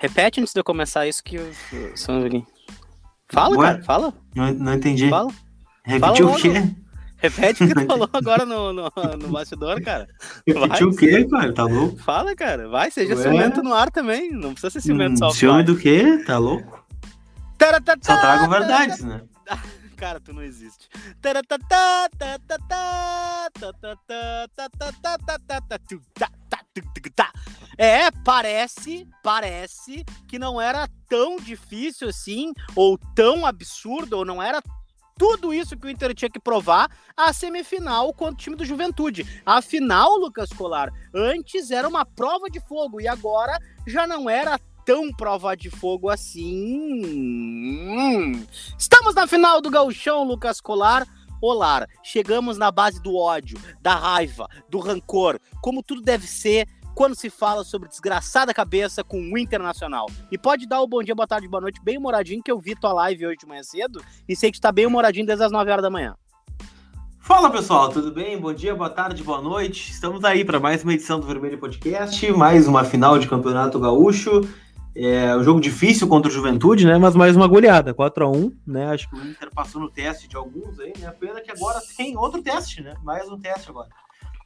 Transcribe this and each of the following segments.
Repete antes de eu começar isso que eu. Fala, Ué? cara, fala. Não, não entendi. Fala. Repetiu o quê? Repete o que tu falou agora no, no, no bastidor, cara. Repetiu o quê, cara? Tá louco? Fala, cara. Vai, seja Ué? ciumento no ar também. Não precisa ser ciumento hum, só. Ciúme do quê? Tá louco? Só trago verdades, né? Cara, tu não existe. É, parece, parece que não era tão difícil assim, ou tão absurdo, ou não era tudo isso que o Inter tinha que provar a semifinal contra o time do Juventude. A final, Lucas Colar, antes era uma prova de fogo e agora já não era tão prova de fogo assim. Estamos na final do Gauchão, Lucas Colar. Olá, chegamos na base do ódio, da raiva, do rancor, como tudo deve ser quando se fala sobre desgraçada cabeça com o Internacional. E pode dar o bom dia, boa tarde, boa noite, bem humoradinho, que eu vi tua live hoje de manhã cedo e sei que tu tá bem humoradinho desde as 9 horas da manhã. Fala pessoal, tudo bem? Bom dia, boa tarde, boa noite. Estamos aí para mais uma edição do Vermelho Podcast, mais uma final de Campeonato Gaúcho. É um jogo difícil contra o Juventude, né? Mas mais uma goleada, 4 a 1 né? Acho que o Inter passou no teste de alguns aí, né? Pena que agora tem outro teste, né? Mais um teste agora.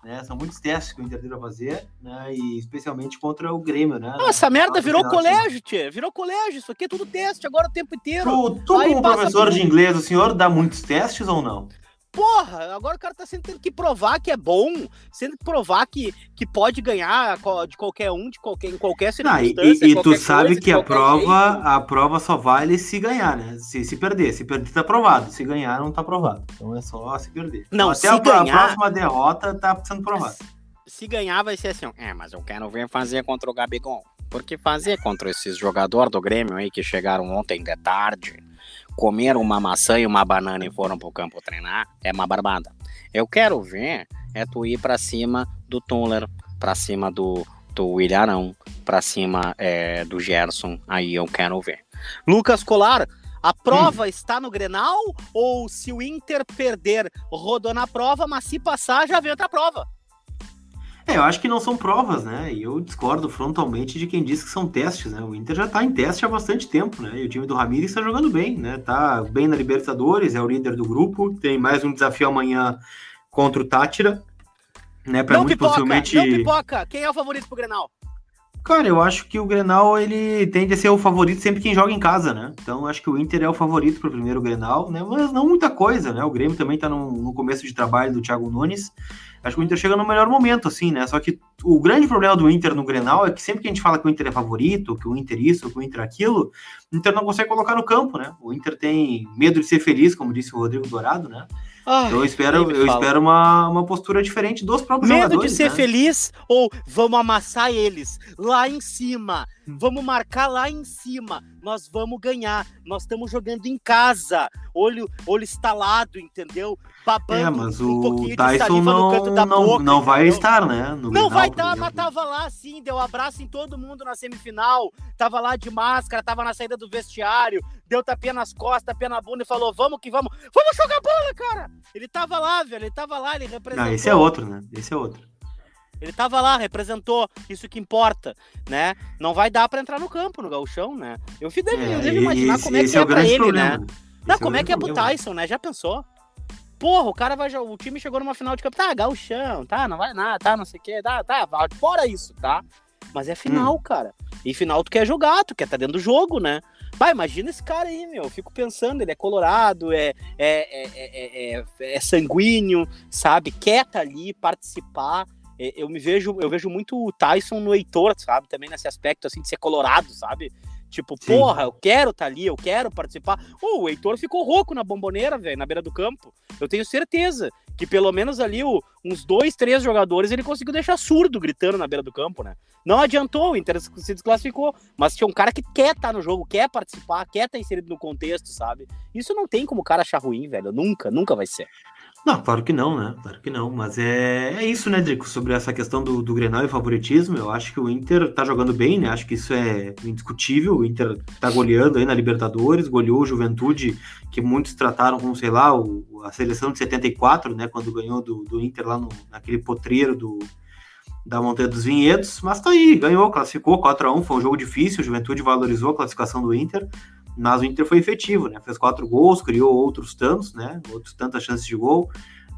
Né? São muitos testes que o Inter vai fazer, né? E especialmente contra o Grêmio, né? Não, essa merda virou colégio, tchê. Virou colégio. Isso aqui é tudo teste agora o tempo inteiro. Tu, tu como professor de inglês, o senhor dá muitos testes ou não? Porra, agora o cara tá sempre tendo que provar que é bom, sendo que provar que, que pode ganhar de qualquer um, de qualquer, em qualquer circunstância. Ah, e, e tu sabe coisa, que a prova, jeito. a prova só vale se ganhar, né? Se, se perder. Se perder, tá provado. Se ganhar, não tá provado. Então é só se perder. Não, Até se a, ganhar, a próxima derrota tá sendo provado. Se ganhar, vai ser assim, é, mas eu quero ver fazer contra o Gabigol. Porque fazer contra esses jogadores do Grêmio aí que chegaram ontem de tarde comeram uma maçã e uma banana e foram pro campo treinar, é uma barbada. Eu quero ver é tu ir para cima do Tuller, para cima do, do Ilharão, para cima é, do Gerson, aí eu quero ver. Lucas Colar, a prova hum. está no Grenal ou se o Inter perder, rodou na prova, mas se passar, já vem outra prova? É, eu acho que não são provas, né? E eu discordo frontalmente de quem diz que são testes, né? O Inter já tá em teste há bastante tempo, né? E o time do Ramires está jogando bem, né? Tá bem na Libertadores, é o líder do grupo, tem mais um desafio amanhã contra o Tátira, né? Para muito pipoca, possivelmente. Não pipoca. Quem é o favorito pro Grenal? Cara, eu acho que o Grenal ele tende a ser o favorito sempre quem joga em casa, né? Então acho que o Inter é o favorito para o primeiro Grenal, né? Mas não muita coisa, né? O Grêmio também está no, no, começo de trabalho do Thiago Nunes. Acho que o Inter chega no melhor momento, assim, né? Só que o grande problema do Inter no Grenal é que sempre que a gente fala que o Inter é favorito, que o Inter isso, que o Inter aquilo, o Inter não consegue colocar no campo, né? O Inter tem medo de ser feliz, como disse o Rodrigo Dourado, né? Ai, eu espero, eu espero uma, uma postura diferente dos próprios Medo jogadores. de ser né? feliz ou vamos amassar eles lá em cima. Vamos marcar lá em cima. Nós vamos ganhar. Nós estamos jogando em casa. Olho, olho estalado, entendeu? Babando é, mas um pouquinho Tyson de saliva não, no canto da não, boca. Não vai entendeu? estar, né? não vai estar, mas tava lá sim. Deu abraço em todo mundo na semifinal. Tava lá de máscara, tava na saída do vestiário. Deu tapinha nas costas, tapinha na bunda e falou: Vamos que vamos. Vamos jogar bola, cara! Ele tava lá, velho. Ele tava lá, ele representou. Não, esse é outro, né? Esse é outro. Ele tava lá, representou, isso que importa, né? Não vai dar para entrar no campo, no gauchão, né? Eu devo, é, eu devo imaginar esse, como é que é, é pra ele, problema. né? Não, como é, é que é pro Tyson, né? Já pensou? Porra, o cara vai. O time chegou numa final de campo. Tá, gauchão, tá, não vai nada, tá, não sei o quê, tá, tá, fora isso, tá? Mas é final, hum. cara. E final tu quer jogar, tu quer estar tá dentro do jogo, né? Vai, imagina esse cara aí, meu. Eu fico pensando, ele é colorado, é, é, é, é, é sanguíneo, sabe? Quer tá ali, participar. É, eu me vejo, eu vejo muito o Tyson no Heitor, sabe? Também nesse aspecto assim de ser colorado, sabe? Tipo, Sim. porra, eu quero estar tá ali, eu quero participar. Oh, o Heitor ficou rouco na bomboneira, velho, na beira do campo. Eu tenho certeza que pelo menos ali o, uns dois, três jogadores ele conseguiu deixar surdo gritando na beira do campo, né? Não adiantou, o Inter se desclassificou, mas tinha um cara que quer estar tá no jogo, quer participar, quer estar tá inserido no contexto, sabe? Isso não tem como o cara achar ruim, velho. Nunca, nunca vai ser. Não, claro que não, né? Claro que não. Mas é, é isso, né, Drico? Sobre essa questão do, do Grenal e favoritismo, eu acho que o Inter tá jogando bem, né? Acho que isso é indiscutível. O Inter tá goleando aí na Libertadores, goleou o Juventude, que muitos trataram como, sei lá, o, a seleção de 74, né? Quando ganhou do, do Inter lá no, naquele potreiro do, da Montanha dos Vinhedos, mas tá aí, ganhou, classificou 4 a 1 foi um jogo difícil, o Juventude valorizou a classificação do Inter, mas o Inter foi efetivo, né? Fez quatro gols, criou outros tantos, né? Outros tantas chances de gol.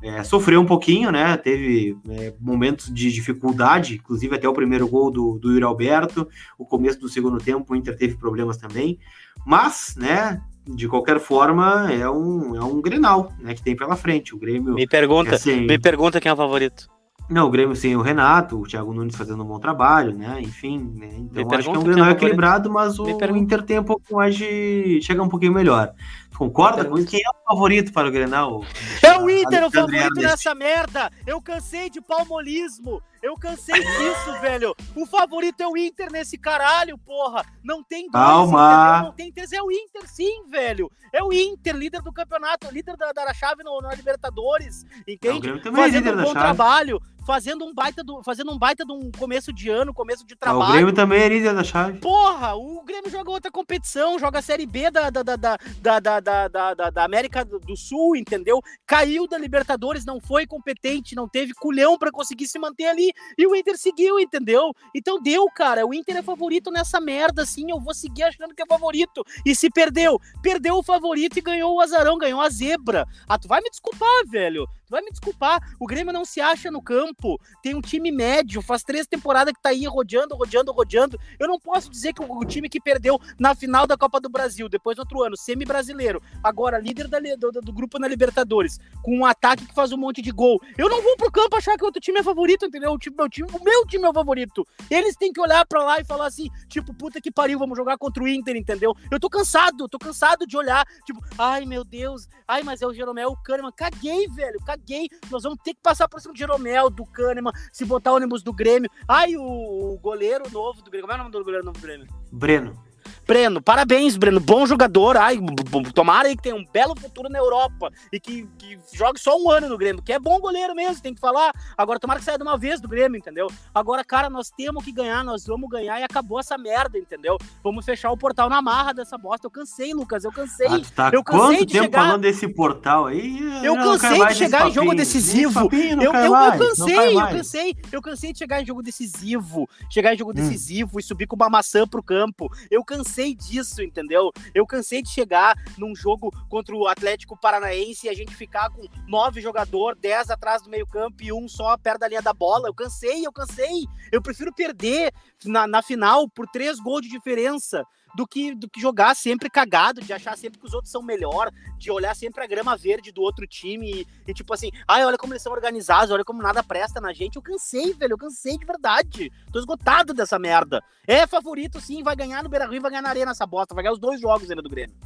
É, sofreu um pouquinho, né? Teve é, momentos de dificuldade, inclusive até o primeiro gol do, do Yuri Alberto. O começo do segundo tempo, o Inter teve problemas também. Mas, né? De qualquer forma, é um, é um Grenal, né? Que tem pela frente. O Grêmio. Me pergunta, assim, me pergunta quem é o favorito. Não, o Grêmio sem o Renato, o Thiago Nunes fazendo um bom trabalho, né? Enfim, né? então acho que é um Grenal equilibrado, mas o Inter tem um pouco mais de. chega um pouquinho melhor. Concorda com isso? Quem é o favorito para o Grenal? É o Inter o favorito nessa merda! Eu cansei de palmolismo! Eu cansei disso, velho. O favorito é o Inter nesse caralho, porra. Não tem dois, Calma. não tem três. É o Inter, sim, velho. É o Inter, líder do campeonato, líder da, da chave no, na Libertadores, entende? É, fazendo é um bom trabalho, fazendo um baita do, fazendo um baita de um começo de ano, começo de trabalho. Ah, o Grêmio também é líder da chave. Porra, o Grêmio joga outra competição, joga a Série B da, da, da, da, da, da, da, da América do Sul, entendeu? Caiu da Libertadores, não foi competente, não teve culhão para conseguir se manter ali e o Inter seguiu, entendeu? Então deu, cara. O Inter é favorito nessa merda, assim. Eu vou seguir achando que é favorito. E se perdeu, perdeu o favorito e ganhou o azarão, ganhou a zebra. Ah, tu vai me desculpar, velho. Tu vai me desculpar, o Grêmio não se acha no campo. Tem um time médio, faz três temporadas que tá aí rodeando, rodeando, rodeando. Eu não posso dizer que o, time que perdeu na final da Copa do Brasil, depois outro ano, semi-brasileiro, agora líder da, do, do, grupo na Libertadores, com um ataque que faz um monte de gol. Eu não vou pro campo achar que outro time é favorito, entendeu? O, time, meu time, o meu time é o favorito. Eles têm que olhar para lá e falar assim, tipo, puta que pariu, vamos jogar contra o Inter, entendeu? Eu tô cansado, tô cansado de olhar, tipo, ai meu Deus, ai, mas é o Jeromel, o Kahneman. Caguei, velho, caguei caguei. Nós vamos ter que passar por cima do Jeromel, do Kahneman, se botar o ônibus do Grêmio. Ai, o goleiro novo do Grêmio. Como é o nome do goleiro novo do Grêmio? Breno. Breno, parabéns, Breno. Bom jogador. Ai, tomara aí que tenha um belo futuro na Europa e que, que jogue só um ano no Grêmio, que é bom goleiro mesmo, tem que falar. Agora, tomara que saia de uma vez do Grêmio, entendeu? Agora, cara, nós temos que ganhar, nós vamos ganhar e acabou essa merda, entendeu? Vamos fechar o portal na marra dessa bosta. Eu cansei, Lucas, eu cansei. Ah, tá eu cansei quanto de tempo chegar... falando desse portal aí? Eu, cansei de chegar em jogo decisivo. Papinho, eu, eu, eu, cansei, eu cansei. Eu cansei de chegar em jogo decisivo, chegar em jogo hum. decisivo e subir com uma maçã pro campo. Eu cansei disso, entendeu? Eu cansei de chegar num jogo contra o Atlético Paranaense e a gente ficar com nove jogadores, dez atrás do meio campo e um só perto da linha da bola. Eu cansei, eu cansei. Eu prefiro perder na, na final por três gols de diferença do que, do que jogar sempre cagado, de achar sempre que os outros são melhor, de olhar sempre a grama verde do outro time e, e, tipo assim, ai, olha como eles são organizados, olha como nada presta na gente. Eu cansei, velho, eu cansei de verdade. Tô esgotado dessa merda. É favorito, sim, vai ganhar no Beira Rio vai ganhar na Arena essa bosta, vai ganhar os dois jogos ainda do Grêmio.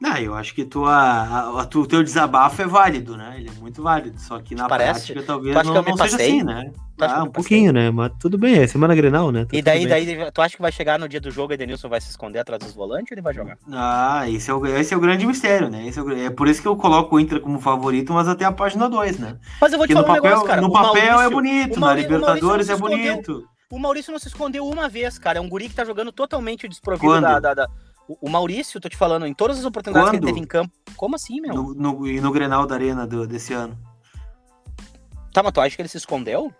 Não, eu acho que tua, a, a, o teu desabafo é válido, né? Ele é muito válido. Só que na Parece? prática talvez não, não seja assim, né? Ah, um pouquinho, né? Mas tudo bem, é semana Grenal, né? Tá e daí, daí, tu acha que vai chegar no dia do jogo e Edenilson vai se esconder atrás dos volantes ou ele vai jogar? Ah, esse é o, esse é o grande mistério, né? Esse é, o, é por isso que eu coloco o Inter como favorito, mas até a página 2, né? Mas eu vou te Porque falar no papel, negócio, cara. No papel é bonito, na Libertadores é bonito. O Maurício não se escondeu uma vez, cara. É um guri que tá jogando totalmente desprovido da, da, da o, Maurício, tô te falando, em todas as oportunidades Quando? que ele teve em campo. Como assim, meu? No, no, e no Grenal da Arena do, desse ano. Tá, mas tu acha que ele se escondeu?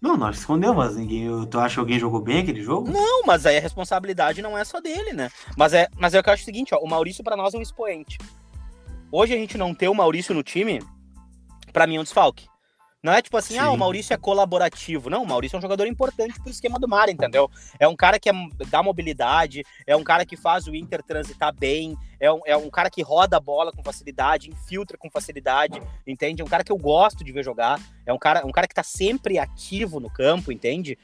Não, não se escondeu, mas ninguém. Tu acha que alguém jogou bem aquele jogo? Não, mas aí a responsabilidade não é só dele, né? Mas é, mas é o que eu acho o seguinte, ó. O Maurício para nós é um expoente. Hoje a gente não ter o Maurício no time, para mim é um desfalque. Não é tipo assim, Sim. ah, o Maurício é colaborativo. Não, o Maurício é um jogador importante pro esquema do mar, entendeu? É um cara que é, dá mobilidade, é um cara que faz o Inter transitar bem, é um, é um cara que roda a bola com facilidade, infiltra com facilidade, entende? É um cara que eu gosto de ver jogar, é um cara, um cara que tá sempre ativo no campo, entende?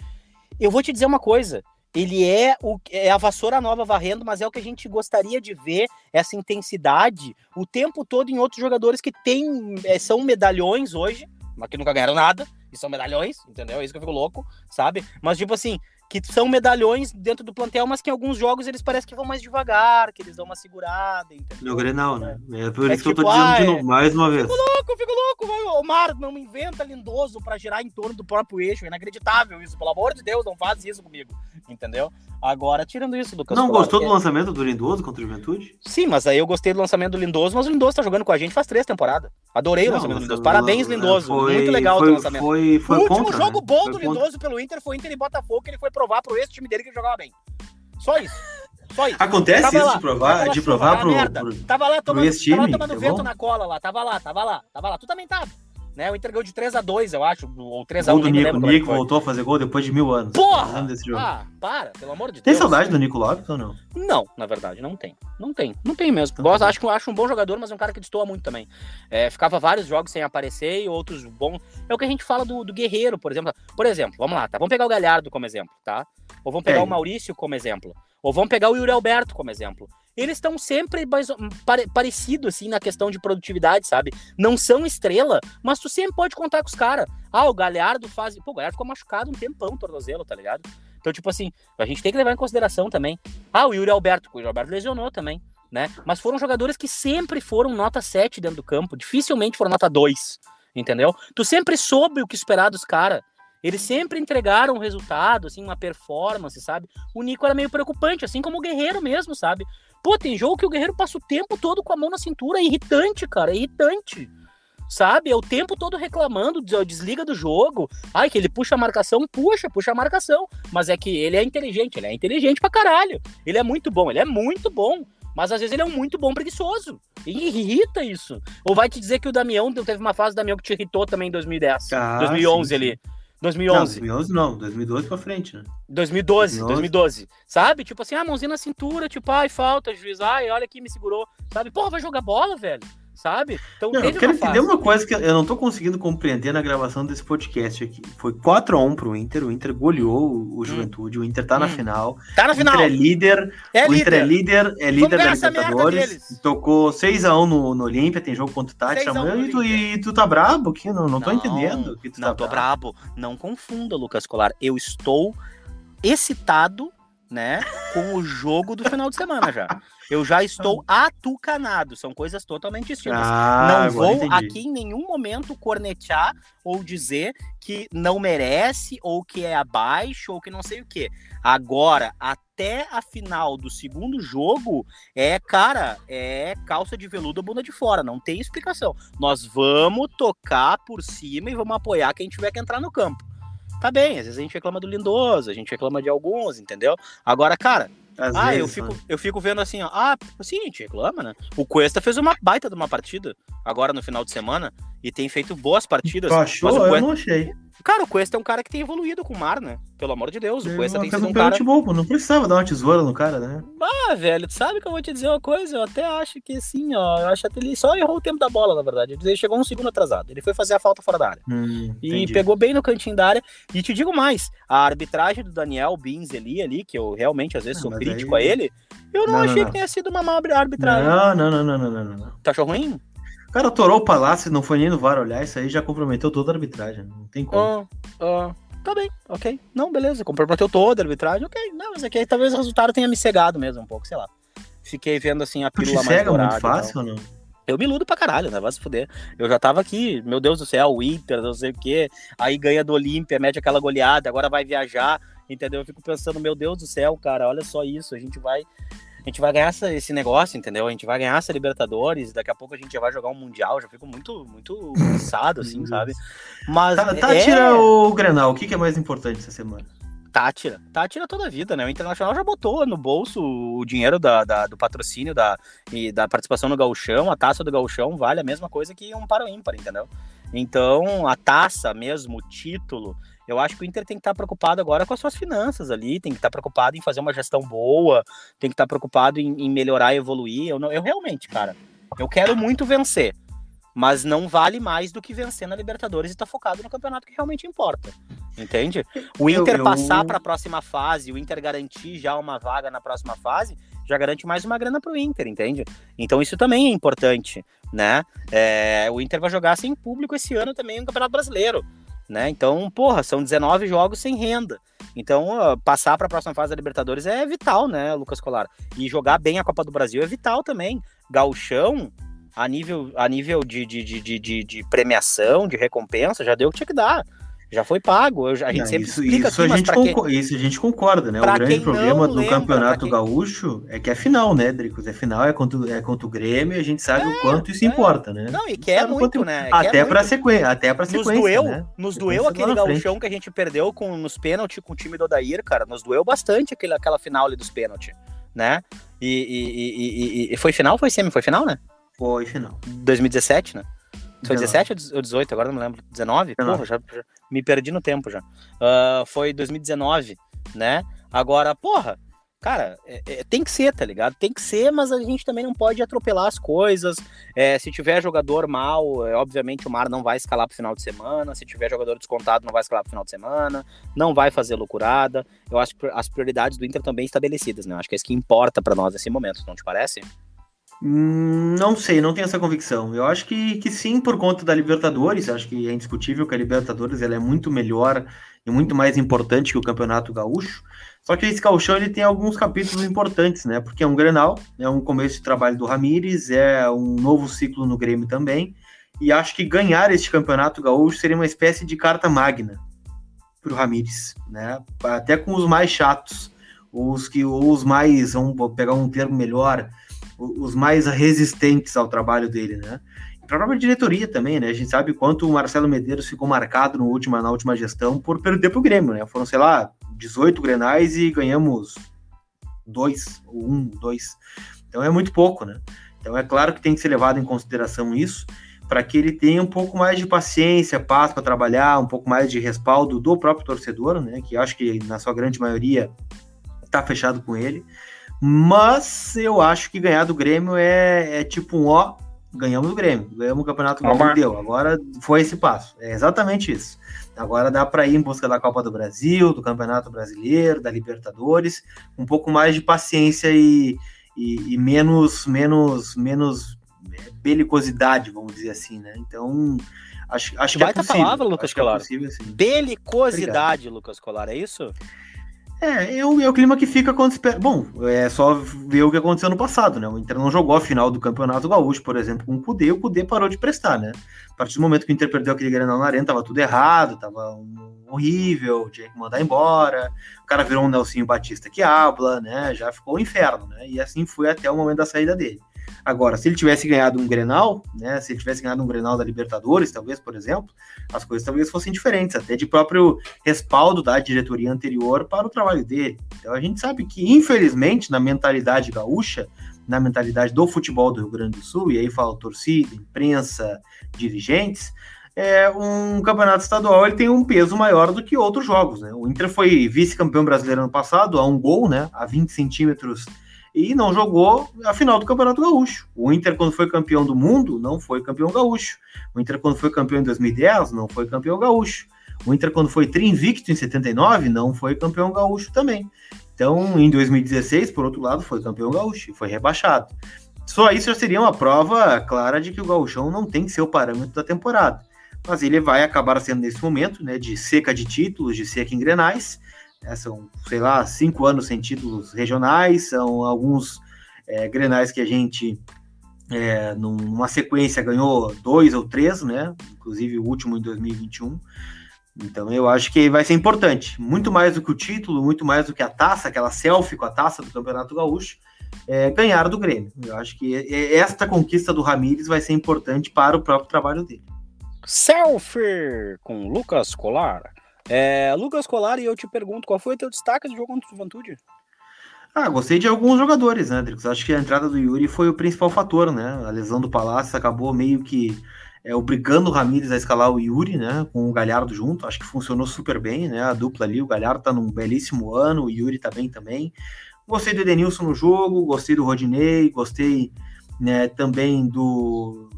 Eu vou te dizer uma coisa, ele é, o, é a vassoura nova varrendo, mas é o que a gente gostaria de ver, essa intensidade, o tempo todo em outros jogadores que tem, é, são medalhões hoje, mas que nunca ganharam nada, e são medalhões, entendeu? É isso que eu fico louco, sabe? Mas, tipo assim, que são medalhões dentro do plantel, mas que em alguns jogos eles parecem que vão mais devagar, que eles dão uma segurada, entendeu? No Grenal, né? É por é isso que tipo, eu tô dizendo de novo, mais uma vez. Fico louco, fico louco, vai, Omar, não inventa lindoso para girar em torno do próprio eixo, é inacreditável isso, pelo amor de Deus, não faz isso comigo, entendeu? Agora, tirando isso, Lucas. Não gostou do lançamento do Lindoso contra o Juventude? Sim, mas aí eu gostei do lançamento do Lindoso, mas o Lindoso tá jogando com a gente faz três temporadas. Adorei não, o lançamento do Lindoso. Parabéns, Lindoso. Foi, Muito legal foi, o lançamento. Foi, foi o último contra, jogo né? bom do Lindoso contra. pelo Inter foi Inter e Botafogo, que ele foi provar pro esse time dele que ele jogava bem. Só isso. Só isso. Acontece tava isso lá, de provar, de provar pro, pro, Tava lá tomando, time, tava tomando tá vento na cola lá, tava lá, tava lá, tava lá. Tu também tava. Né? O Inter ganhou de 3x2, eu acho, ou 3x1. O do Nico, o Nico voltou a fazer gol depois de mil anos. Porra! Ah, para, pelo amor de tem Deus. Tem saudade do Nico Lopes ou não? Não, na verdade, não tem. Não tem, não tem mesmo. Não Gosto, acho, acho um bom jogador, mas é um cara que destoa muito também. É, ficava vários jogos sem aparecer e outros bons. É o que a gente fala do, do Guerreiro, por exemplo. Por exemplo, vamos lá, tá? Vamos pegar o Galhardo como exemplo, tá? Ou vamos pegar é. o Maurício como exemplo. Ou vamos pegar o Yuri Alberto como exemplo eles estão sempre mais, pare, parecido assim na questão de produtividade, sabe? Não são estrela, mas tu sempre pode contar com os caras. Ah, o Galhardo faz. Pô, o Galhardo ficou machucado um tempão, tornozelo, tá ligado? Então, tipo assim, a gente tem que levar em consideração também. Ah, o Yuri Alberto, o Yuri Alberto lesionou também, né? Mas foram jogadores que sempre foram nota 7 dentro do campo, dificilmente foram nota 2, entendeu? Tu sempre soube o que esperar dos caras. Eles sempre entregaram um resultado, assim, uma performance, sabe? O Nico era meio preocupante, assim como o Guerreiro mesmo, sabe? Pô, tem jogo que o Guerreiro passa o tempo todo com a mão na cintura, é irritante, cara, é irritante. Sabe? É o tempo todo reclamando, desliga do jogo. Ai, que ele puxa a marcação, puxa, puxa a marcação. Mas é que ele é inteligente, ele é inteligente pra caralho. Ele é muito bom, ele é muito bom. Mas às vezes ele é um muito bom preguiçoso. E irrita isso. Ou vai te dizer que o Damião, teve uma fase do Damião que te irritou também em 2010, ah, 2011 sim, ali. 2011. Não, 2011 não, 2012 pra frente, né? 2012, 2011. 2012. Sabe? Tipo assim, ah, mãozinha na cintura, tipo, ai, falta, juiz, ai, olha aqui, me segurou. Sabe? Porra, vai jogar bola, velho sabe? Então, não, eu quero entender uma coisa que eu não tô conseguindo compreender na gravação desse podcast aqui. Foi 4x1 pro Inter, o Inter goleou o hum. Juventude, hum. o Inter tá hum. na final. Tá na final. O Inter é líder, é o Inter é líder, é líder da Libertadores. Tocou 6x1 no, no Olímpia, tem jogo contra o Tati amanhã e tu, e tu tá brabo aqui, não, não, não tô entendendo. Que tu não, tá tô brabo. brabo. Não confunda, Lucas Colar. Eu estou excitado né, com o jogo do final de semana já. Eu já estou atucanado, são coisas totalmente distintas. Ah, não vou entendi. aqui em nenhum momento cornetear ou dizer que não merece, ou que é abaixo, ou que não sei o que. Agora, até a final do segundo jogo, é, cara, é calça de veludo, bunda de fora, não tem explicação. Nós vamos tocar por cima e vamos apoiar quem tiver que entrar no campo. Tá bem, às vezes a gente reclama do Lindoso, a gente reclama de alguns, entendeu? Agora, cara, às ah, vezes, eu fico, né? eu fico vendo assim, ó. Ah, sim, a gente reclama, né? O Cuesta fez uma baita de uma partida agora no final de semana e tem feito boas partidas. Tu achou? Cuesta... Eu não achei. Cara, o Cuesta é um cara que tem evoluído com o Mar, né? Pelo amor de Deus, o Cuesta tem sido um cara... Bom, não precisava dar uma tesoura no cara, né? Ah, velho, tu sabe que eu vou te dizer uma coisa? Eu até acho que sim, ó. Eu acho que ele só errou o tempo da bola, na verdade. Ele chegou um segundo atrasado. Ele foi fazer a falta fora da área. Hum, e pegou bem no cantinho da área. E te digo mais, a arbitragem do Daniel Bins ali, ali que eu realmente às vezes ah, sou crítico aí... a ele, eu não, não achei não, não. que tenha sido uma má arbitragem. Não, não, não, não, não, não, não. Tá achou ruim? O cara torou o palácio, não foi nem no VAR olhar, isso aí já comprometeu toda a arbitragem. Não tem como. Ah, tá bem, ok. Não, beleza, comprometeu toda a arbitragem, ok. Não, mas aqui é talvez o resultado tenha me cegado mesmo um pouco, sei lá. Fiquei vendo assim a pílula mais cega muito fácil ou não? Eu me iludo pra caralho, né? Vai se fuder. Eu já tava aqui, meu Deus do céu, o Inter, não sei o quê. Aí ganha do Olímpia, mete aquela goleada, agora vai viajar, entendeu? Eu fico pensando, meu Deus do céu, cara, olha só isso. A gente vai a gente vai ganhar essa, esse negócio, entendeu? A gente vai ganhar essa Libertadores, daqui a pouco a gente já vai jogar um Mundial, já fico muito, muito cansado, assim, sabe? Mas. Tá, tá é... tira o Grenal, o que, que é mais importante essa semana? Tátira. Tátira toda a vida, né? O Internacional já botou no bolso o dinheiro da, da, do patrocínio da, e da participação no gauchão, a taça do gauchão vale a mesma coisa que um para o ímpar, entendeu? Então, a taça mesmo, o título, eu acho que o Inter tem que estar preocupado agora com as suas finanças ali, tem que estar preocupado em fazer uma gestão boa, tem que estar preocupado em, em melhorar e evoluir. Eu, não, eu realmente, cara, eu quero muito vencer, mas não vale mais do que vencer na Libertadores e estar tá focado no campeonato que realmente importa. Entende? O Inter eu, eu... passar para a próxima fase, o Inter garantir já uma vaga na próxima fase, já garante mais uma grana para o Inter, entende? Então isso também é importante, né? É, o Inter vai jogar sem público esse ano também no Campeonato Brasileiro né? Então, porra, são 19 jogos sem renda. Então, uh, passar para a próxima fase da Libertadores é vital, né, Lucas Colar? E jogar bem a Copa do Brasil é vital também. Gauchão, a nível, a nível de, de, de, de, de premiação, de recompensa, já deu o que tinha que dar já foi pago. a gente não, sempre isso, explica isso, aqui, a gente quem... isso a gente concorda, né? O grande problema do lembra, Campeonato quem... Gaúcho é que é final, né, Dricos? É final, é contra, é contra o Grêmio e a gente sabe é, o quanto isso é. importa, né? Não, e quer muito, quanto... né? Até para sequência, até para sequência, nos doeu, né? Nos doeu aquele gauchão que a gente perdeu com, nos pênaltis com o time do Odair, cara. Nos doeu bastante aquele, aquela final ali dos pênaltis, né? E, e, e, e, foi final? Foi semi? Foi final, né? Foi final. 2017, né? Foi 17 ou 18? Agora não me lembro. 19? 19. Porra, já, já, me perdi no tempo já. Uh, foi 2019, né? Agora, porra, cara, é, é, tem que ser, tá ligado? Tem que ser, mas a gente também não pode atropelar as coisas. É, se tiver jogador mal, é, obviamente o Mar não vai escalar pro final de semana. Se tiver jogador descontado, não vai escalar pro final de semana. Não vai fazer loucurada. Eu acho que as prioridades do Inter também estabelecidas, né? Eu acho que é isso que importa para nós nesse momento, não te parece? Hum, não sei, não tenho essa convicção. Eu acho que, que sim, por conta da Libertadores. Acho que é indiscutível que a Libertadores ela é muito melhor e muito mais importante que o Campeonato Gaúcho. Só que esse Gauchão ele tem alguns capítulos importantes, né? Porque é um Grenal, é um começo de trabalho do Ramires, é um novo ciclo no Grêmio também. E acho que ganhar este Campeonato Gaúcho seria uma espécie de carta magna para o Ramires, né? Até com os mais chatos, os que os mais, vamos pegar um termo melhor, os mais resistentes ao trabalho dele, né? Para a própria diretoria também, né? A gente sabe quanto o Marcelo Medeiros ficou marcado no última, na última gestão por perder para o Grêmio, né? Foram, sei lá, 18 grenais e ganhamos dois, um, dois. Então é muito pouco, né? Então é claro que tem que ser levado em consideração isso, para que ele tenha um pouco mais de paciência, paz para trabalhar, um pouco mais de respaldo do próprio torcedor, né? Que acho que na sua grande maioria está fechado com ele. Mas eu acho que ganhar do Grêmio é, é tipo um ó, ganhamos do Grêmio, ganhamos o campeonato que deu. Agora foi esse passo. É exatamente isso. Agora dá para ir em busca da Copa do Brasil, do Campeonato Brasileiro, da Libertadores, um pouco mais de paciência e, e, e menos, menos, menos é, belicosidade, vamos dizer assim, né? Então, acho, acho que, é possível. palavra, Lucas Colar. É possível, Belicosidade, Obrigado. Lucas Colar, é isso? É, é o, é o clima que fica quando espera. Bom, é só ver o que aconteceu no passado, né? O Inter não jogou a final do Campeonato Gaúcho, por exemplo, com o Cudê, o Cudê parou de prestar, né? A partir do momento que o Inter perdeu aquele Grenal na arena, tava tudo errado, tava horrível, tinha que mandar embora. O cara virou um Nelsinho Batista que habla, né? Já ficou um inferno, né? E assim foi até o momento da saída dele. Agora, se ele tivesse ganhado um Grenal, né? Se ele tivesse ganhado um Grenal da Libertadores, talvez, por exemplo, as coisas talvez fossem diferentes, até de próprio respaldo da diretoria anterior para o trabalho dele. Então a gente sabe que, infelizmente, na mentalidade gaúcha, na mentalidade do futebol do Rio Grande do Sul, e aí fala torcida, imprensa, dirigentes, é, um campeonato estadual ele tem um peso maior do que outros jogos. Né? O Inter foi vice-campeão brasileiro ano passado, a um gol, né, a 20 centímetros e não jogou a final do Campeonato Gaúcho. O Inter, quando foi campeão do mundo, não foi campeão gaúcho. O Inter, quando foi campeão em 2010, não foi campeão gaúcho. O Inter, quando foi tri-invicto em 79, não foi campeão gaúcho também. Então, em 2016, por outro lado, foi campeão gaúcho e foi rebaixado. Só isso já seria uma prova clara de que o gauchão não tem que ser o parâmetro da temporada. Mas ele vai acabar sendo nesse momento, né, de seca de títulos, de seca em grenais, é, são, sei lá, cinco anos sem títulos regionais, são alguns é, grenais que a gente, é, numa sequência, ganhou dois ou três, né? Inclusive o último em 2021. Então eu acho que vai ser importante, muito mais do que o título, muito mais do que a taça, aquela selfie com a taça do Campeonato Gaúcho, é, ganhar do Grêmio. Eu acho que esta conquista do Ramires vai ser importante para o próprio trabalho dele. Selfie com Lucas Colar. É, Lucas Colari, eu te pergunto, qual foi o teu destaque do jogo contra o Juventude? Ah, gostei de alguns jogadores, né, Drix? Acho que a entrada do Yuri foi o principal fator, né? A lesão do Palácio acabou meio que é, obrigando o Ramires a escalar o Yuri, né? Com o Galhardo junto. Acho que funcionou super bem, né? A dupla ali, o Galhardo tá num belíssimo ano, o Yuri tá bem também. Gostei do Edenilson no jogo, gostei do Rodinei, gostei né, também do,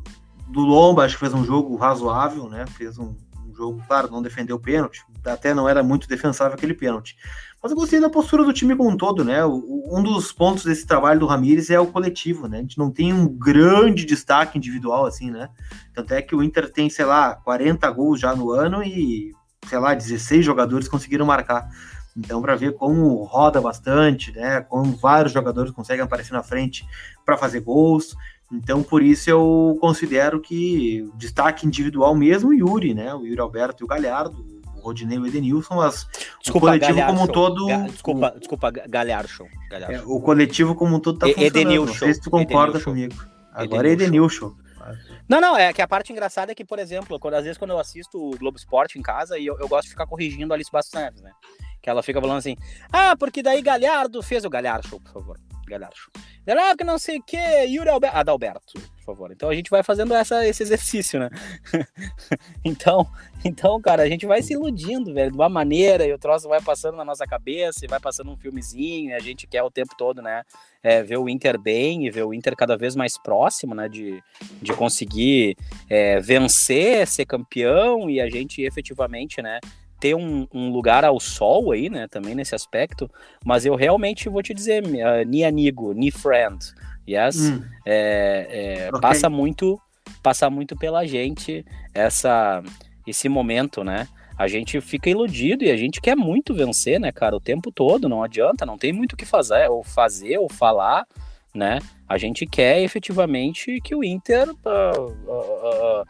do Lomba, acho que fez um jogo razoável, né? Fez um jogo, claro, não defendeu o pênalti, até não era muito defensável aquele pênalti. Mas eu gostei da postura do time como um todo, né? Um dos pontos desse trabalho do Ramires é o coletivo, né? A gente não tem um grande destaque individual, assim, né? Tanto é que o Inter tem, sei lá, 40 gols já no ano e, sei lá, 16 jogadores conseguiram marcar. Então, para ver como roda bastante, né? Como vários jogadores conseguem aparecer na frente para fazer gols. Então, por isso eu considero que destaque individual mesmo, Yuri, né? O Yuri Alberto e o Galhardo, o Rodinei e o Edenilson, mas desculpa, o coletivo Galhardo como um todo. Ga desculpa, o, desculpa, Galhardo. É, o coletivo como um todo tá funcionando. Edenilson. Não sei se tu concorda Edenilson. comigo. Agora é Edenilson. Não, não, é que a parte engraçada é que, por exemplo, quando, às vezes quando eu assisto o Globo Esporte em casa, e eu, eu gosto de ficar corrigindo a Alice Bastos Neves, né? Que ela fica falando assim, ah, porque daí Galhardo fez o Galhardo Show, por favor. Galhardo Show. Ah, que não sei o que, Yuri Alberto. Adalberto, por favor. Então a gente vai fazendo essa, esse exercício, né? então, então, cara, a gente vai se iludindo, velho, de uma maneira, e o troço vai passando na nossa cabeça, e vai passando um filmezinho, a gente quer o tempo todo, né? É, ver o Inter bem e ver o Inter cada vez mais próximo, né? De, de conseguir é, vencer, ser campeão, e a gente efetivamente, né? Ter um, um, lugar ao sol aí, né, também nesse aspecto, mas eu realmente vou te dizer, uh, ni amigo, ni friend, yes, hum. é, é, okay. passa muito, passa muito pela gente essa, esse momento, né, a gente fica iludido e a gente quer muito vencer, né, cara, o tempo todo, não adianta, não tem muito o que fazer, ou fazer, ou falar, né, a gente quer efetivamente que o Inter uh, uh,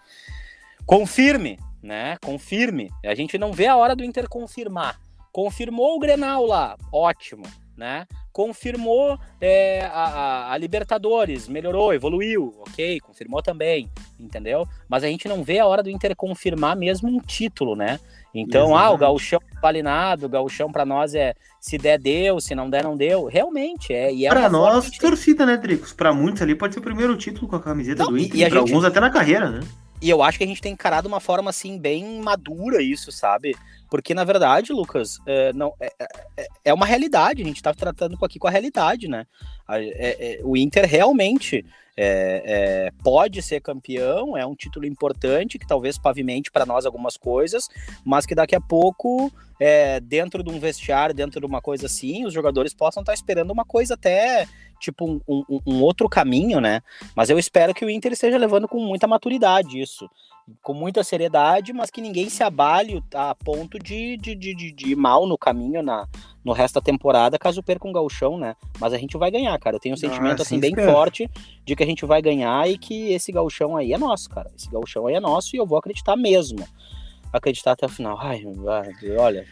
confirme né? Confirme. A gente não vê a hora do Inter confirmar. Confirmou o Grenal lá, ótimo, né? Confirmou é, a, a, Libertadores, melhorou, evoluiu, ok, confirmou também, entendeu? Mas a gente não vê a hora do Inter confirmar mesmo um título, né? Então, Exatamente. ah, o gauchão vale nada, o gauchão para nós é se der deu, se não der não deu. Realmente é. E é para nós, torcida, né, Dricos? Para muitos ali pode ser o primeiro título com a camiseta não, do Inter, e, para gente... alguns até na carreira, né? E eu acho que a gente tem encarado uma forma, assim, bem madura isso, sabe? Porque, na verdade, Lucas, é, não, é, é, é uma realidade, a gente está tratando aqui com a realidade, né? É, é, o Inter realmente é, é, pode ser campeão, é um título importante que talvez pavimente para nós algumas coisas, mas que daqui a pouco, é, dentro de um vestiário, dentro de uma coisa assim, os jogadores possam estar tá esperando uma coisa até tipo um, um, um, outro caminho, né? Mas eu espero que o Inter esteja levando com muita maturidade isso, com muita seriedade, mas que ninguém se abale a ponto de, de, de, de, de ir mal no caminho na, no resto da temporada, caso perca um gauchão, né? Mas a gente vai ganhar, cara. Eu tenho um sentimento ah, assim bem espero. forte de que a gente vai ganhar e que esse gauchão aí é nosso, cara. Esse gauchão aí é nosso e eu vou acreditar mesmo. Acreditar até o final. Ai, olha.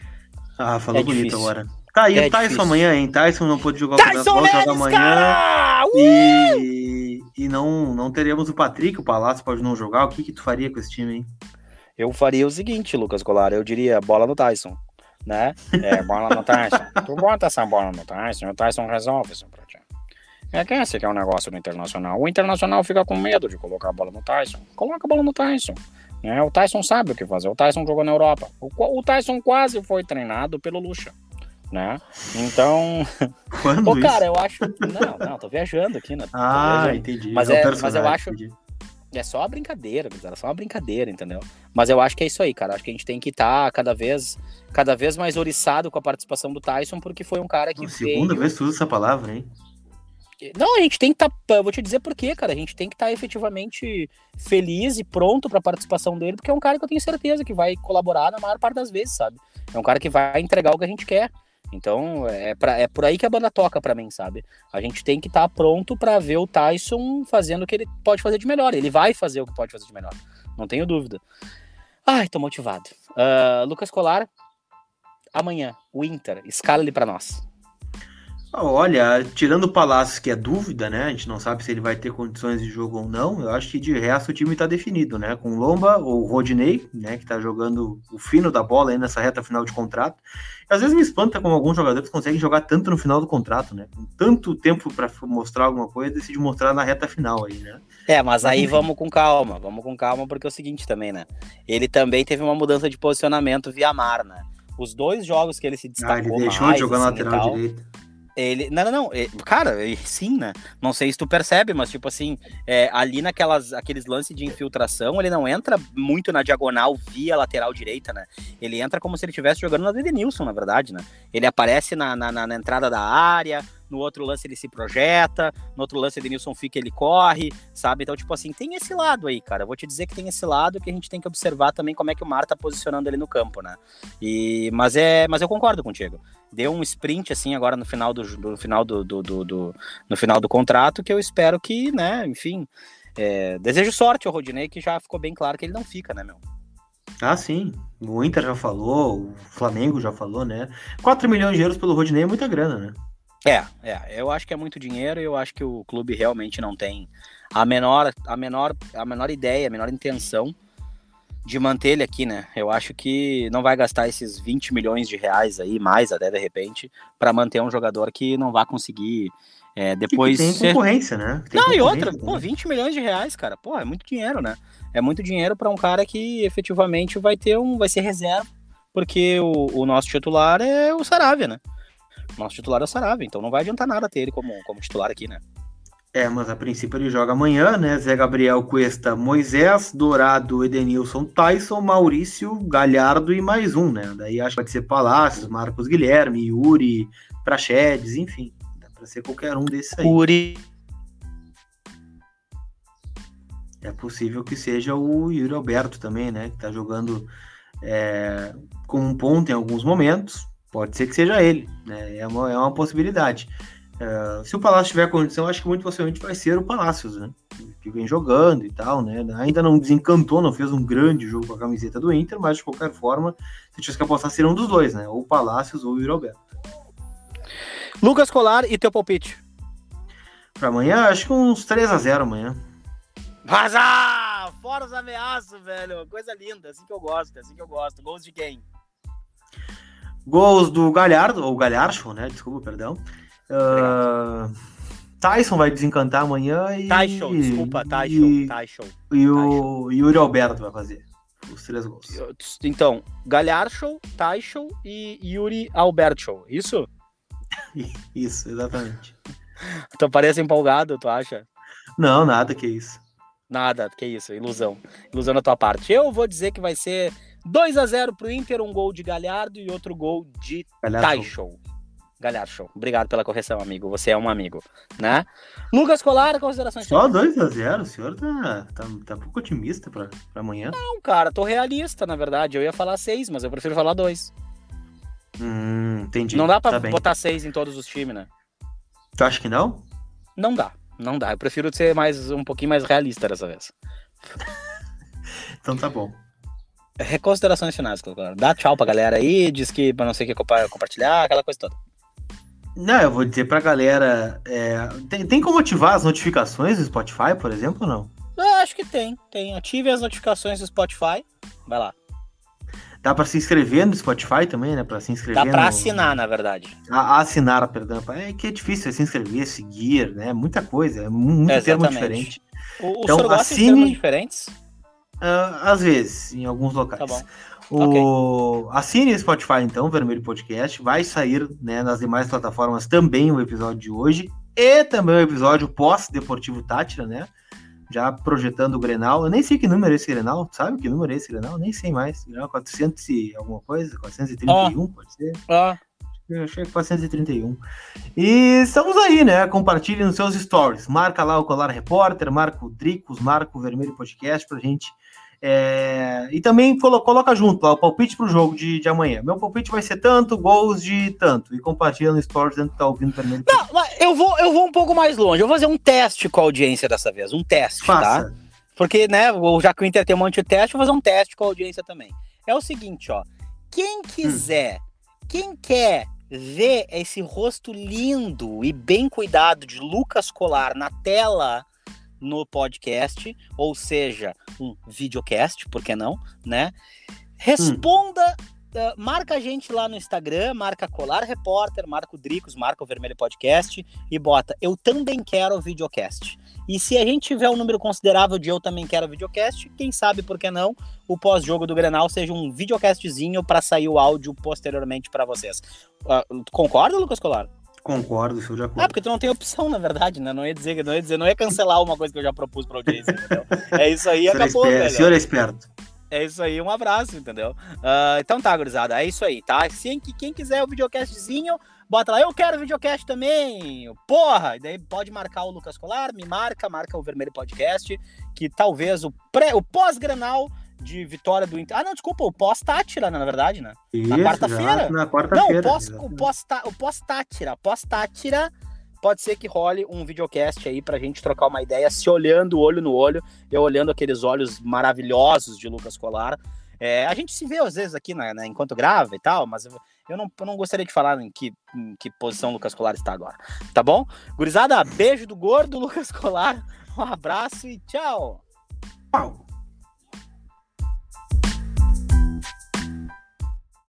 Ah, falou é bonito difícil. agora. Tá aí é o Tyson difícil. amanhã, hein? Tyson não pôde jogar o Tyson campeonato, joga amanhã. E, e não, não teremos o Patrick, o Palácio pode não jogar. O que, que tu faria com esse time, hein? Eu faria o seguinte, Lucas Golar. Eu diria bola no Tyson. Né? É, bola no Tyson. tu bota essa bola no Tyson, o Tyson resolve isso pra ti. É que esse que é o negócio do Internacional. O Internacional fica com medo de colocar a bola no Tyson. Coloca a bola no Tyson. É, o Tyson sabe o que fazer. O Tyson jogou na Europa. O, o Tyson quase foi treinado pelo Lucha né? Então. Quando Pô, cara, eu acho. Não, não, tô viajando aqui, né? Ah, entendi. Mas, é, é mas eu acho. Entendi. É só uma brincadeira, é só uma brincadeira, entendeu? Mas eu acho que é isso aí, cara. Acho que a gente tem que estar tá cada vez, cada vez mais oriçado com a participação do Tyson, porque foi um cara que. Segunda veio... vez que tu usa essa palavra, hein? Não, a gente tem que estar. Tá, vou te dizer por quê, cara. A gente tem que estar tá efetivamente feliz e pronto para a participação dele, porque é um cara que eu tenho certeza que vai colaborar na maior parte das vezes, sabe? É um cara que vai entregar o que a gente quer. Então é, pra, é por aí que a banda toca para mim, sabe? A gente tem que estar tá pronto para ver o Tyson fazendo o que ele pode fazer de melhor. Ele vai fazer o que pode fazer de melhor, não tenho dúvida. Ai, tô motivado. Uh, Lucas Colar, amanhã, o Inter, escala ele para nós. Olha, tirando o Palácio, que é dúvida, né? A gente não sabe se ele vai ter condições de jogo ou não. Eu acho que de resto o time tá definido, né? Com Lomba ou Rodney, né? Que tá jogando o fino da bola aí nessa reta final de contrato. E, às vezes me espanta como alguns jogadores conseguem jogar tanto no final do contrato, né? Com tanto tempo para mostrar alguma coisa, decide mostrar na reta final aí, né? É, mas aí vamos com calma, vamos com calma, porque é o seguinte também, né? Ele também teve uma mudança de posicionamento via mar, né? Os dois jogos que ele se destacou ah, ele deixou mais, de jogar assim, lateral direito ele. Não, não, não. Cara, sim, né? Não sei se tu percebe, mas, tipo assim, é, ali naquelas aqueles lances de infiltração, ele não entra muito na diagonal via lateral direita, né? Ele entra como se ele estivesse jogando na Edenilson, na verdade, né? Ele aparece na, na, na entrada da área, no outro lance ele se projeta, no outro lance Edenilson fica, ele corre, sabe? Então, tipo assim, tem esse lado aí, cara. Eu vou te dizer que tem esse lado que a gente tem que observar também como é que o Mar tá posicionando ele no campo, né? E, mas, é, mas eu concordo contigo. Deu um sprint, assim, agora no final do, do final do, do, do, do no final do contrato, que eu espero que, né, enfim. É, desejo sorte ao Rodinei, que já ficou bem claro que ele não fica, né, meu? Ah, sim. O Inter já falou, o Flamengo já falou, né? 4 milhões de euros pelo Rodinei é muita grana, né? É, é, eu acho que é muito dinheiro e eu acho que o clube realmente não tem a menor, a menor, a menor ideia, a menor intenção de manter ele aqui, né? Eu acho que não vai gastar esses 20 milhões de reais aí, mais até de repente, para manter um jogador que não vai conseguir é, depois. tem concorrência, né? Tem não, e outra, pô, 20 milhões de reais, cara, pô, é muito dinheiro, né? é muito dinheiro para um cara que efetivamente vai ter um, vai ser reserva, porque o, o nosso titular é o Saravia, né? O nosso titular é o Saravia, então não vai adiantar nada ter ele como, como titular aqui, né? É, mas a princípio ele joga amanhã, né? Zé Gabriel, Cuesta, Moisés, Dourado, Edenilson, Tyson, Maurício, Galhardo e mais um, né? Daí acho que pode ser Palácios, Marcos Guilherme, Yuri, Prachedes, enfim. Dá pra ser qualquer um desses aí. Yuri É possível que seja o Yuri Alberto também, né? Que tá jogando é, com um ponto em alguns momentos. Pode ser que seja ele, né? É uma, é uma possibilidade. É, se o Palácio tiver condição, acho que muito possivelmente vai ser o Palácios, né? Que vem jogando e tal, né? Ainda não desencantou, não fez um grande jogo com a camiseta do Inter, mas de qualquer forma, se tivesse que apostar, seria um dos dois, né? Ou o Palácios ou o Yuri Alberto. Lucas Colar e teu palpite? Para amanhã, acho que uns 3 a 0 amanhã. Vazar! Fora os ameaços, velho. Coisa linda, assim que eu gosto, assim que eu gosto. Gols de quem? Gols do Galhardo, ou Galharcho, né? Desculpa, perdão. Uh, Tyson vai desencantar amanhã e. Tyson, desculpa, Tyson. E, Tyson. E o Yuri Alberto vai fazer os três gols. Então, Galharcho, Tyson e Yuri Alberto, isso? isso, exatamente. tu parece empolgado, tu acha? Não, nada que isso. Nada, que isso, ilusão. Ilusão da tua parte. Eu vou dizer que vai ser 2 a 0 pro Inter, um gol de Galhardo e outro gol de Taishow. Galhardo Obrigado pela correção, amigo. Você é um amigo, né? Lucas Colar, considerações. Só 2 a 0 o senhor tá, tá, tá pouco otimista pra, pra amanhã. Não, cara, tô realista, na verdade. Eu ia falar 6, mas eu prefiro falar 2. Hum, entendi. Não dá pra tá botar 6 em todos os times, né? Tu acha que não? Não dá. Não dá. Eu prefiro ser mais um pouquinho mais realista dessa vez. então tá bom. Reconsiderações finais, claro. Dá tchau pra galera aí, diz que pra não sei o que compartilhar, aquela coisa toda. Não, eu vou dizer pra galera. É, tem, tem como ativar as notificações do Spotify, por exemplo, ou não? Eu acho que tem, tem. Ative as notificações do Spotify. Vai lá. Dá para se inscrever no Spotify também, né? Para se inscrever. Dá para no... assinar, na verdade. A, assinar, perdão. É que é difícil é se inscrever, seguir, né? Muita coisa, é muito é, termo diferente. O, então, o assine... termos diferentes? Uh, às vezes, em alguns locais. Tá bom. O... Okay. Assine o Spotify, então, Vermelho Podcast. Vai sair né, nas demais plataformas também o episódio de hoje. E também o episódio pós-Deportivo Tátira, né? já projetando o Grenal. Eu nem sei que número é esse Grenal, sabe que número é esse Grenal? Nem sei mais. Grenal 400 e alguma coisa? 431, ah. pode ser? Ah. Eu achei que 431. E estamos aí, né? Compartilhe nos seus stories. Marca lá o Colar Repórter, marca o Dricos, marca o Vermelho Podcast pra gente é, e também colo coloca junto lá o palpite para o jogo de, de amanhã. Meu palpite vai ser tanto, gols de tanto. E compartilha no Stories dentro que tá ouvindo também. Não, mas eu vou, eu vou um pouco mais longe. Eu vou fazer um teste com a audiência dessa vez. Um teste, tá? Faça. tá? Porque, né, já que o Inter tem um monte de teste, eu vou fazer um teste com a audiência também. É o seguinte, ó. Quem quiser, hum. quem quer ver esse rosto lindo e bem cuidado de Lucas Colar na tela no podcast, ou seja, um videocast, por que não, né? Responda, hum. Uh, marca a gente lá no Instagram, marca Colar Repórter, marca o Dricos, marca o Vermelho Podcast e bota eu também quero o videocast. E se a gente tiver um número considerável de eu também quero videocast, quem sabe por que não o pós-jogo do Grenal seja um videocastzinho para sair o áudio posteriormente para vocês. Uh, concorda, Lucas Colar? Concordo, sou de acordo. Ah, porque tu não tem opção, na verdade, né? Não ia dizer, não ia dizer, não ia cancelar uma coisa que eu já propus pra audiência? É isso aí, acabou, velho. O senhor é esperto. É isso aí, um abraço, entendeu? Uh, então tá, gurizada, é isso aí, tá? Se, quem quiser o videocastzinho, bota lá, eu quero videocast também, porra! E daí pode marcar o Lucas Colar, me marca, marca o Vermelho Podcast, que talvez o, pré, o pós-granal de vitória do Inter. Ah, não, desculpa, o pós-Tátira, na verdade, né? Isso, na quarta-feira. Na quarta-feira. Não, o pós-Tátira. Pós-Tátira pode ser que role um videocast aí pra gente trocar uma ideia, se olhando olho no olho, eu olhando aqueles olhos maravilhosos de Lucas Colar. É, a gente se vê às vezes aqui né, enquanto grava e tal, mas eu, eu, não, eu não gostaria de falar em que, em que posição o Lucas Colar está agora. Tá bom? Gurizada, beijo do gordo Lucas Colar, um abraço e tchau! Tchau!